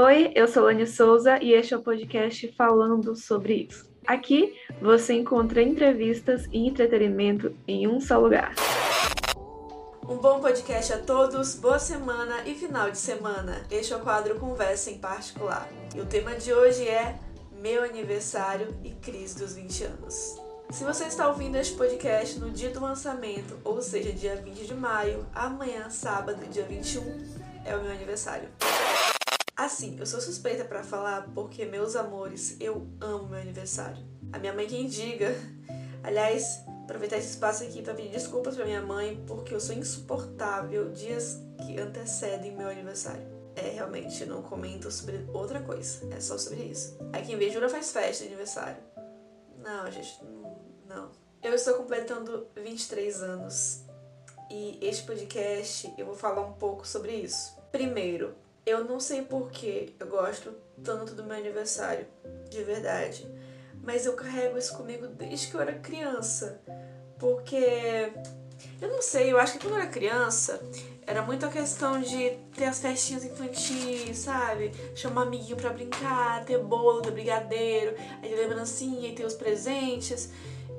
Oi, eu sou Lani Souza e este é o podcast falando sobre isso. Aqui você encontra entrevistas e entretenimento em um só lugar. Um bom podcast a todos, boa semana e final de semana. Este é o quadro Conversa em Particular. E o tema de hoje é Meu Aniversário e Crise dos 20 anos. Se você está ouvindo este podcast no dia do lançamento, ou seja, dia 20 de maio, amanhã, sábado, dia 21, é o meu aniversário. Assim, eu sou suspeita para falar porque, meus amores, eu amo meu aniversário. A minha mãe quem diga. Aliás, aproveitar esse espaço aqui para pedir desculpas para minha mãe porque eu sou insuportável dias que antecedem meu aniversário. É, realmente, não comento sobre outra coisa. É só sobre isso. Aí quem vê jura faz festa de aniversário. Não, gente, não. Eu estou completando 23 anos e este podcast eu vou falar um pouco sobre isso. Primeiro, eu não sei porquê eu gosto tanto do meu aniversário, de verdade. Mas eu carrego isso comigo desde que eu era criança. Porque. Eu não sei, eu acho que quando eu era criança, era muito a questão de ter as festinhas infantis, sabe? Chamar amiguinho pra brincar, ter bolo, ter brigadeiro, aí ter lembrancinha e ter os presentes.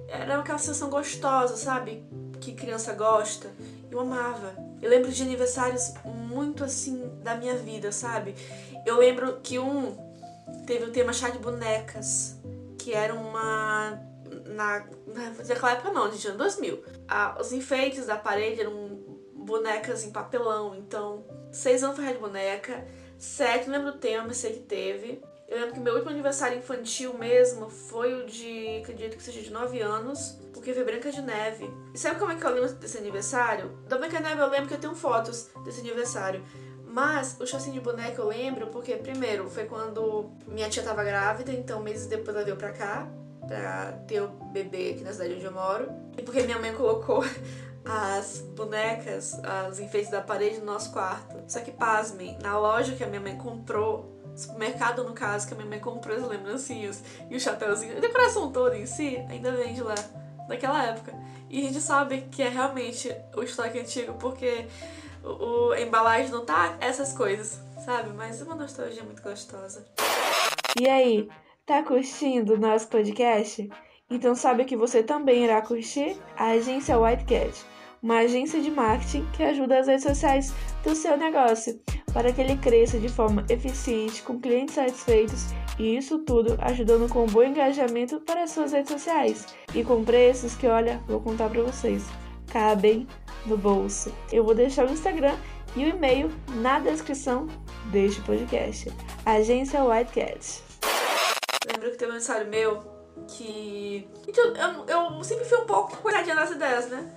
Era aquela sensação gostosa, sabe? Que criança gosta. Eu amava. Eu lembro de aniversários muito assim da minha vida, sabe? Eu lembro que um teve o tema chá de bonecas, que era uma. Na, naquela época não, gente, ano 2000. Ah, os enfeites da parede eram bonecas em papelão, então, seis anos foi de boneca, sete, não lembro o tema, sei que teve. Eu lembro que meu último aniversário infantil mesmo foi o de, acredito que seja de 9 anos, porque foi Branca de Neve. E sabe como é que eu lembro desse aniversário? Da Branca de Neve eu lembro que eu tenho fotos desse aniversário. Mas o chassinho de boneca eu lembro porque, primeiro, foi quando minha tia tava grávida, então meses depois ela veio pra cá, pra ter o bebê aqui na cidade onde eu moro. E porque minha mãe colocou as bonecas, os enfeites da parede no nosso quarto. Só que, pasmem, na loja que a minha mãe comprou, supermercado, no caso, que a minha mãe comprou as lembrancinhas e o chapéuzinho, a decoração toda em si, ainda vende lá, daquela época. E a gente sabe que é realmente o estoque antigo, porque o, o embalagem não tá essas coisas, sabe? Mas uma nostalgia muito gostosa. E aí, tá curtindo o nosso podcast? Então sabe que você também irá curtir a agência White Cat, uma agência de marketing que ajuda as redes sociais do seu negócio para que ele cresça de forma eficiente, com clientes satisfeitos e isso tudo ajudando com um bom engajamento para as suas redes sociais e com preços que, olha, vou contar para vocês, cabem no bolso. Eu vou deixar o Instagram e o e-mail na descrição deste podcast. Agência White Cat. Lembro que teve um aniversário meu que. Eu, eu, eu sempre fui um pouco cuidadinha das ideias, né?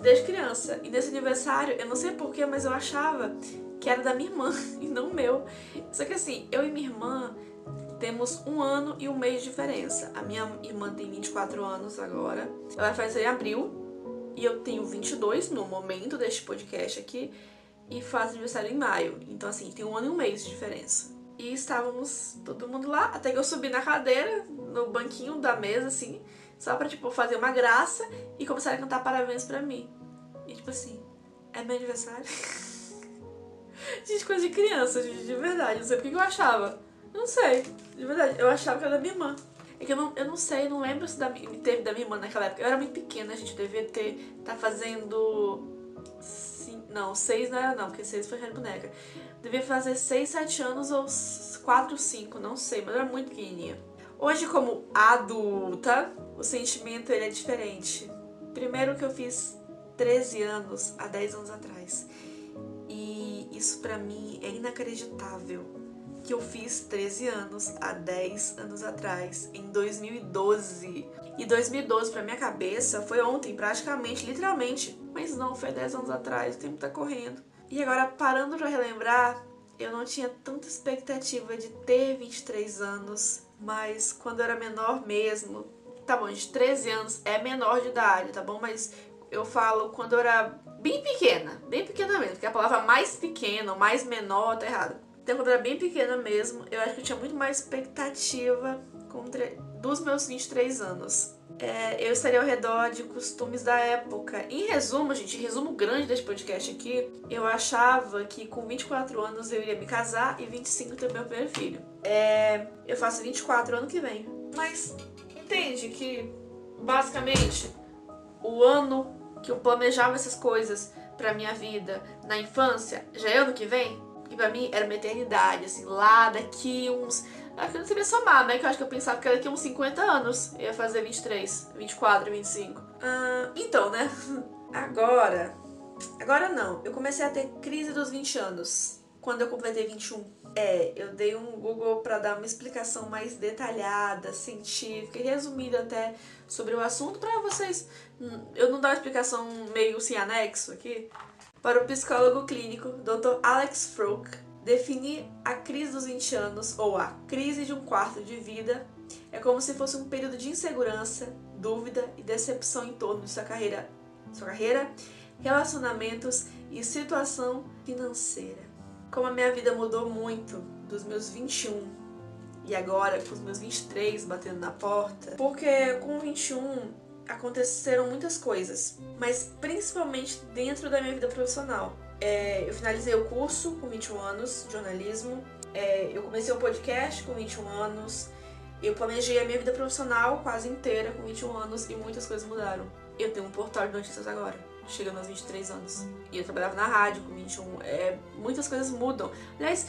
Desde criança. E nesse aniversário, eu não sei porquê, mas eu achava que era da minha irmã e não meu. Só que assim, eu e minha irmã temos um ano e um mês de diferença. A minha irmã tem 24 anos agora. Ela fazer em abril. E eu tenho 22 no momento deste podcast aqui. E faz aniversário em maio. Então, assim, tem um ano e um mês de diferença. E estávamos todo mundo lá. Até que eu subi na cadeira, no banquinho da mesa, assim. Só pra, tipo, fazer uma graça. E começar a cantar parabéns pra mim. E, tipo assim, é meu aniversário. Gente, coisa de criança, gente, de verdade. Não sei porque eu achava. Não sei, de verdade. Eu achava que era da minha irmã. É que eu não, eu não sei, não lembro se da, teve da minha irmã naquela época. Eu era muito pequena, a gente devia ter. tá fazendo. Sim, não, seis não era não, porque seis foi de boneca. Devia fazer seis, sete anos ou quatro, cinco, não sei, mas eu era muito pequenininha. Hoje, como adulta, o sentimento ele é diferente. Primeiro que eu fiz 13 anos há 10 anos atrás. Isso para mim é inacreditável. Que eu fiz 13 anos há 10 anos atrás, em 2012. E 2012 para minha cabeça foi ontem, praticamente, literalmente. Mas não, foi 10 anos atrás, o tempo tá correndo. E agora, parando para relembrar, eu não tinha tanta expectativa de ter 23 anos, mas quando eu era menor mesmo, tá bom, de 13 anos é menor de idade, tá bom? Mas eu falo quando eu era bem pequena, bem pequena mesmo, porque a palavra mais pequena, mais menor, tá errada. Então, quando era bem pequena mesmo, eu acho que eu tinha muito mais expectativa dos meus 23 anos. é, eu estaria ao redor de costumes da época. Em resumo, gente, resumo grande desse podcast aqui, eu achava que com 24 anos eu iria me casar e 25 ter meu primeiro filho. É, eu faço 24 ano que vem. Mas entende que, basicamente, o ano que eu planejava essas coisas pra minha vida na infância já é ano que vem? E pra mim era uma eternidade, assim, lá daqui uns Acho que eu não sabia somar, né? Que eu acho que eu pensava que daqui uns 50 anos ia fazer 23, 24, 25. Ah, então, né? Agora. Agora não. Eu comecei a ter crise dos 20 anos. Quando eu completei 21. É, eu dei um Google para dar uma explicação mais detalhada, científica e resumida até sobre o assunto para vocês. Hum, eu não dar uma explicação meio sem anexo aqui. Para o psicólogo clínico Dr. Alex Frook, Definir a crise dos 20 anos ou a crise de um quarto de vida é como se fosse um período de insegurança, dúvida e decepção em torno de sua carreira, sua carreira, relacionamentos e situação financeira. Como a minha vida mudou muito dos meus 21 e agora com os meus 23 batendo na porta, porque com 21 aconteceram muitas coisas, mas principalmente dentro da minha vida profissional. É, eu finalizei o curso com 21 anos, de jornalismo. É, eu comecei o podcast com 21 anos. Eu planejei a minha vida profissional quase inteira com 21 anos e muitas coisas mudaram. Eu tenho um portal de notícias agora, chegando aos 23 anos. E eu trabalhava na rádio com 21. É, muitas coisas mudam. Aliás,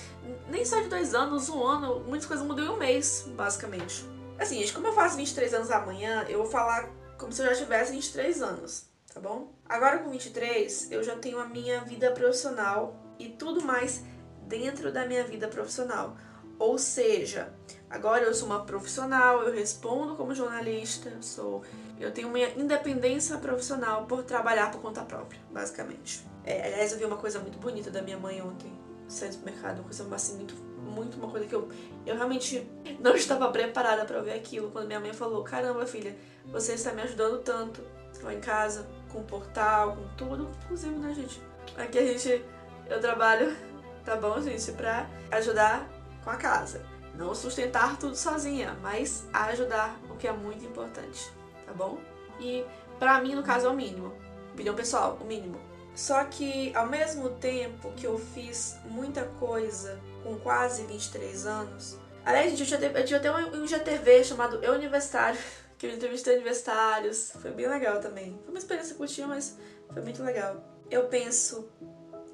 nem só de dois anos, um ano, muitas coisas mudam em um mês, basicamente. Assim, gente, como eu faço 23 anos amanhã, eu vou falar como se eu já tivesse 23 anos tá bom? Agora com 23, eu já tenho a minha vida profissional e tudo mais dentro da minha vida profissional. Ou seja, agora eu sou uma profissional, eu respondo como jornalista, sou, eu tenho minha independência profissional por trabalhar por conta própria, basicamente. É, aliás, eu vi uma coisa muito bonita da minha mãe ontem, saindo do mercado, uma coisa assim muito, muito uma coisa que eu, eu realmente não estava preparada para ver aquilo quando minha mãe falou: "Caramba, filha, você está me ajudando tanto lá em casa, com portal, com tudo, inclusive, né, gente? Aqui a gente, eu trabalho, tá bom, gente, pra ajudar com a casa. Não sustentar tudo sozinha, mas ajudar, o que é muito importante, tá bom? E pra mim, no caso, é o mínimo. Opinião pessoal, o mínimo. Só que ao mesmo tempo que eu fiz muita coisa com quase 23 anos. Aliás, gente, eu tinha, eu até um, um GTV chamado Eu Universitário que eu entrevistei universitários. Foi bem legal também. Foi uma experiência curtinha, mas foi muito legal. Eu penso,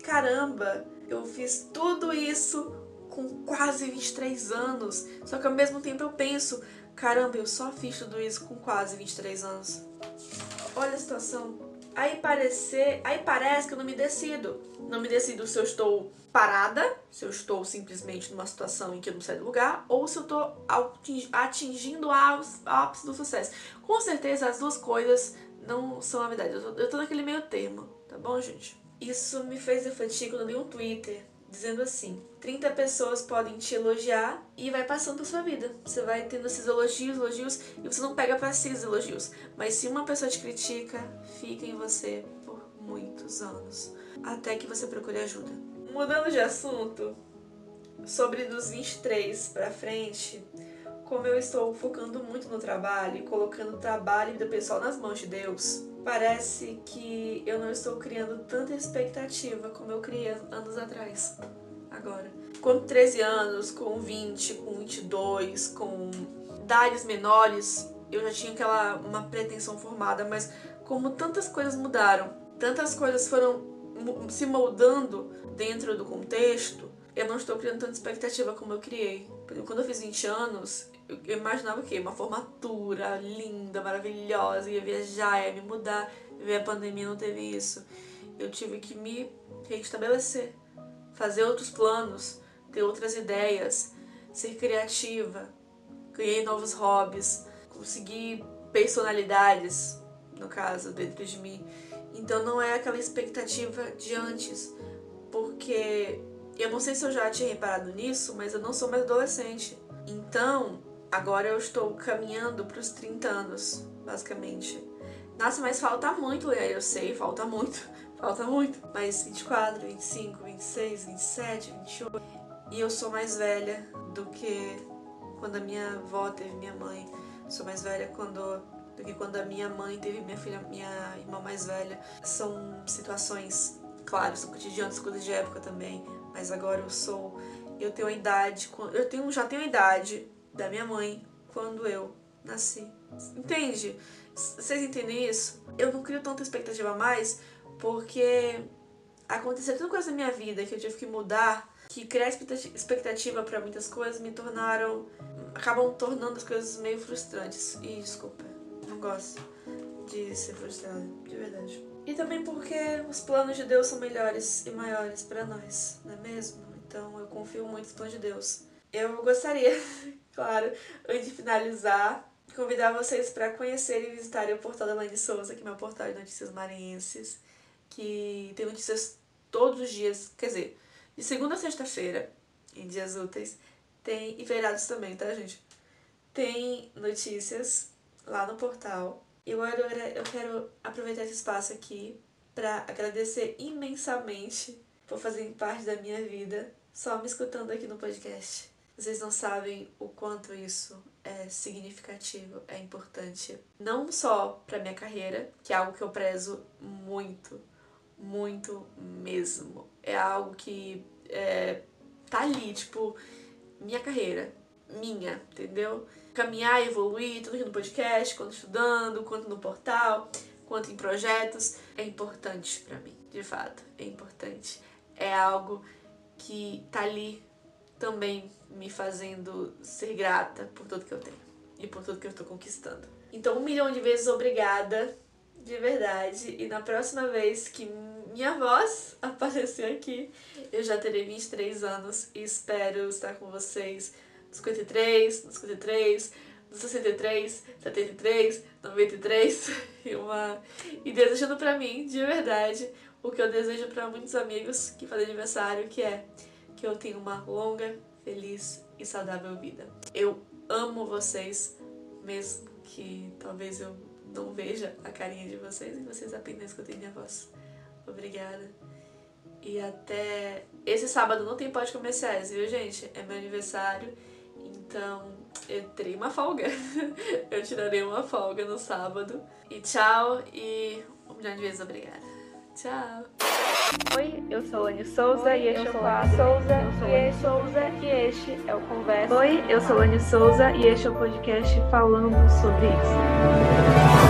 caramba, eu fiz tudo isso com quase 23 anos. Só que ao mesmo tempo eu penso, caramba, eu só fiz tudo isso com quase 23 anos. Olha a situação. Aí, parecer, aí parece que eu não me decido. Não me decido se eu estou parada, se eu estou simplesmente numa situação em que eu não saio do lugar, ou se eu estou atingindo o ápice do sucesso. Com certeza as duas coisas não são a verdade. Eu estou naquele meio termo, tá bom, gente? Isso me fez refletir quando eu li um Twitter dizendo assim: 30 pessoas podem te elogiar e vai passando pela sua vida. Você vai tendo esses elogios, elogios, e você não pega para si esses elogios. Mas se uma pessoa te critica, fica em você por muitos anos, até que você procure ajuda. Mudando de assunto, sobre dos 23 para frente, como eu estou focando muito no trabalho colocando o trabalho e pessoal nas mãos de Deus, parece que eu não estou criando tanta expectativa como eu criei anos atrás. Agora, com 13 anos, com 20, com 22, com idades menores, eu já tinha aquela uma pretensão formada, mas como tantas coisas mudaram, tantas coisas foram se moldando dentro do contexto, eu não estou criando tanta expectativa como eu criei. Quando eu fiz 20 anos, eu imaginava o quê? Uma formatura linda, maravilhosa, ia viajar, ia me mudar. Veio a pandemia, não teve isso. Eu tive que me restabelecer, fazer outros planos, ter outras ideias, ser criativa. Ganhei novos hobbies, consegui personalidades, no caso, dentro de mim. Então não é aquela expectativa de antes, porque eu não sei se eu já tinha reparado nisso, mas eu não sou mais adolescente. Então, Agora eu estou caminhando para os 30 anos, basicamente. Nossa, mas falta muito, eu sei, falta muito, falta muito. Mas 24, 25, 26, 27, 28. E eu sou mais velha do que quando a minha avó teve minha mãe. Sou mais velha quando do que quando a minha mãe teve minha filha, minha irmã mais velha. São situações, claro, são cotidianas, coisas de época também, mas agora eu sou, eu tenho a idade, eu tenho, já tenho a idade da minha mãe quando eu nasci. Entende? Vocês entendem isso? Eu não crio tanta expectativa mais porque aconteceu tanta coisa na minha vida que eu tive que mudar que criar expectativa para muitas coisas me tornaram. acabam tornando as coisas meio frustrantes. E desculpa, não gosto de ser frustrada, de verdade. E também porque os planos de Deus são melhores e maiores para nós, não é mesmo? Então eu confio muito no plano de Deus. Eu gostaria, claro, antes de finalizar, convidar vocês para conhecerem e visitarem o portal da Laine Souza, que é meu portal de notícias maranhenses, que tem notícias todos os dias, quer dizer, de segunda a sexta-feira, em dias úteis, tem. E feriados também, tá, gente? Tem notícias lá no portal. E agora eu quero aproveitar esse espaço aqui para agradecer imensamente por fazerem parte da minha vida só me escutando aqui no podcast. Vocês não sabem o quanto isso é significativo, é importante. Não só para minha carreira, que é algo que eu prezo muito, muito mesmo. É algo que é, tá ali, tipo, minha carreira, minha, entendeu? Caminhar, evoluir, tudo aqui no podcast, quanto estudando, quanto no portal, quanto em projetos, é importante para mim, de fato, é importante. É algo que tá ali também me fazendo ser grata por tudo que eu tenho e por tudo que eu tô conquistando. Então, um milhão de vezes obrigada de verdade. E na próxima vez que minha voz aparecer aqui, eu já terei 23 anos e espero estar com vocês nos 53, nos 53, nos 63, 73, 93 e uma e desejando para mim, de verdade, o que eu desejo para muitos amigos que fazem aniversário, que é que eu tenha uma longa, feliz e saudável vida. Eu amo vocês, mesmo que talvez eu não veja a carinha de vocês e vocês apenas escutem minha voz. Obrigada. E até. Esse sábado não tem pode comerciais, viu, gente? É meu aniversário, então eu terei uma folga. eu tirarei uma folga no sábado. E tchau e um milhão de vezes obrigada. Tchau. Oi, eu sou Lani Souza Oi, e este é o quadro. Souza, eu sou Lani Souza e este é o Conversa. Oi, eu sou Lani Souza e este é o podcast falando sobre isso.